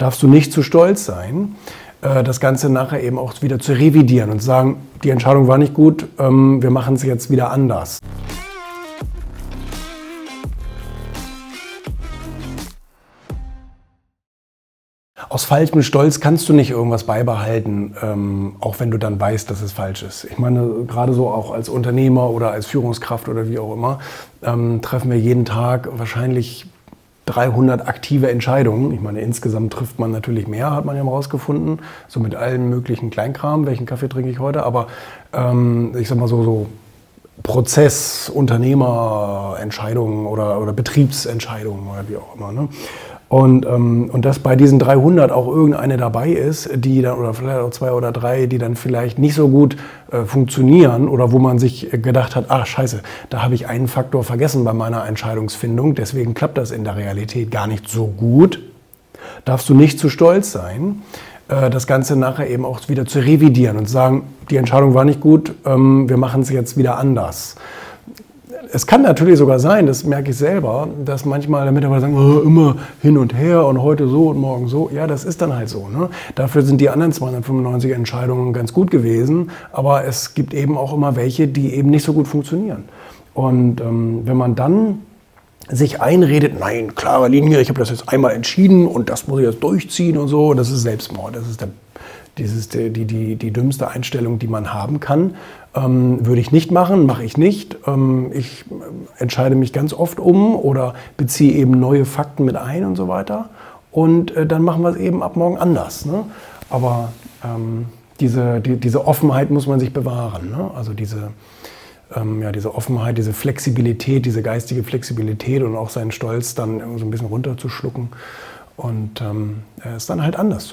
darfst du nicht zu stolz sein, äh, das Ganze nachher eben auch wieder zu revidieren und zu sagen, die Entscheidung war nicht gut, ähm, wir machen es jetzt wieder anders. Aus falschem Stolz kannst du nicht irgendwas beibehalten, ähm, auch wenn du dann weißt, dass es falsch ist. Ich meine, gerade so auch als Unternehmer oder als Führungskraft oder wie auch immer, ähm, treffen wir jeden Tag wahrscheinlich 300 aktive Entscheidungen. Ich meine, insgesamt trifft man natürlich mehr, hat man ja mal rausgefunden, so mit allen möglichen Kleinkram. Welchen Kaffee trinke ich heute? Aber ähm, ich sag mal so, so Prozess, Unternehmerentscheidungen oder, oder Betriebsentscheidungen oder wie auch immer. Ne? Und, ähm, und dass bei diesen 300 auch irgendeine dabei ist, die dann, oder vielleicht auch zwei oder drei, die dann vielleicht nicht so gut äh, funktionieren oder wo man sich gedacht hat, ach scheiße, da habe ich einen Faktor vergessen bei meiner Entscheidungsfindung, deswegen klappt das in der Realität gar nicht so gut, darfst du nicht zu stolz sein, äh, das Ganze nachher eben auch wieder zu revidieren und sagen, die Entscheidung war nicht gut, ähm, wir machen es jetzt wieder anders es kann natürlich sogar sein, das merke ich selber, dass manchmal der Mitarbeiter sagen, oh, immer hin und her und heute so und morgen so. Ja, das ist dann halt so. Ne? Dafür sind die anderen 295 Entscheidungen ganz gut gewesen, aber es gibt eben auch immer welche, die eben nicht so gut funktionieren. Und ähm, wenn man dann sich einredet, nein, klare Linie, ich habe das jetzt einmal entschieden und das muss ich jetzt durchziehen und so, das ist Selbstmord, das ist der dieses, die, die, die dümmste Einstellung, die man haben kann. Ähm, würde ich nicht machen, mache ich nicht. Ähm, ich entscheide mich ganz oft um oder beziehe eben neue Fakten mit ein und so weiter. Und äh, dann machen wir es eben ab morgen anders. Ne? Aber ähm, diese, die, diese Offenheit muss man sich bewahren. Ne? Also diese, ähm, ja, diese Offenheit, diese Flexibilität, diese geistige Flexibilität und auch seinen Stolz dann so ein bisschen runterzuschlucken und ähm, es dann halt anders zu.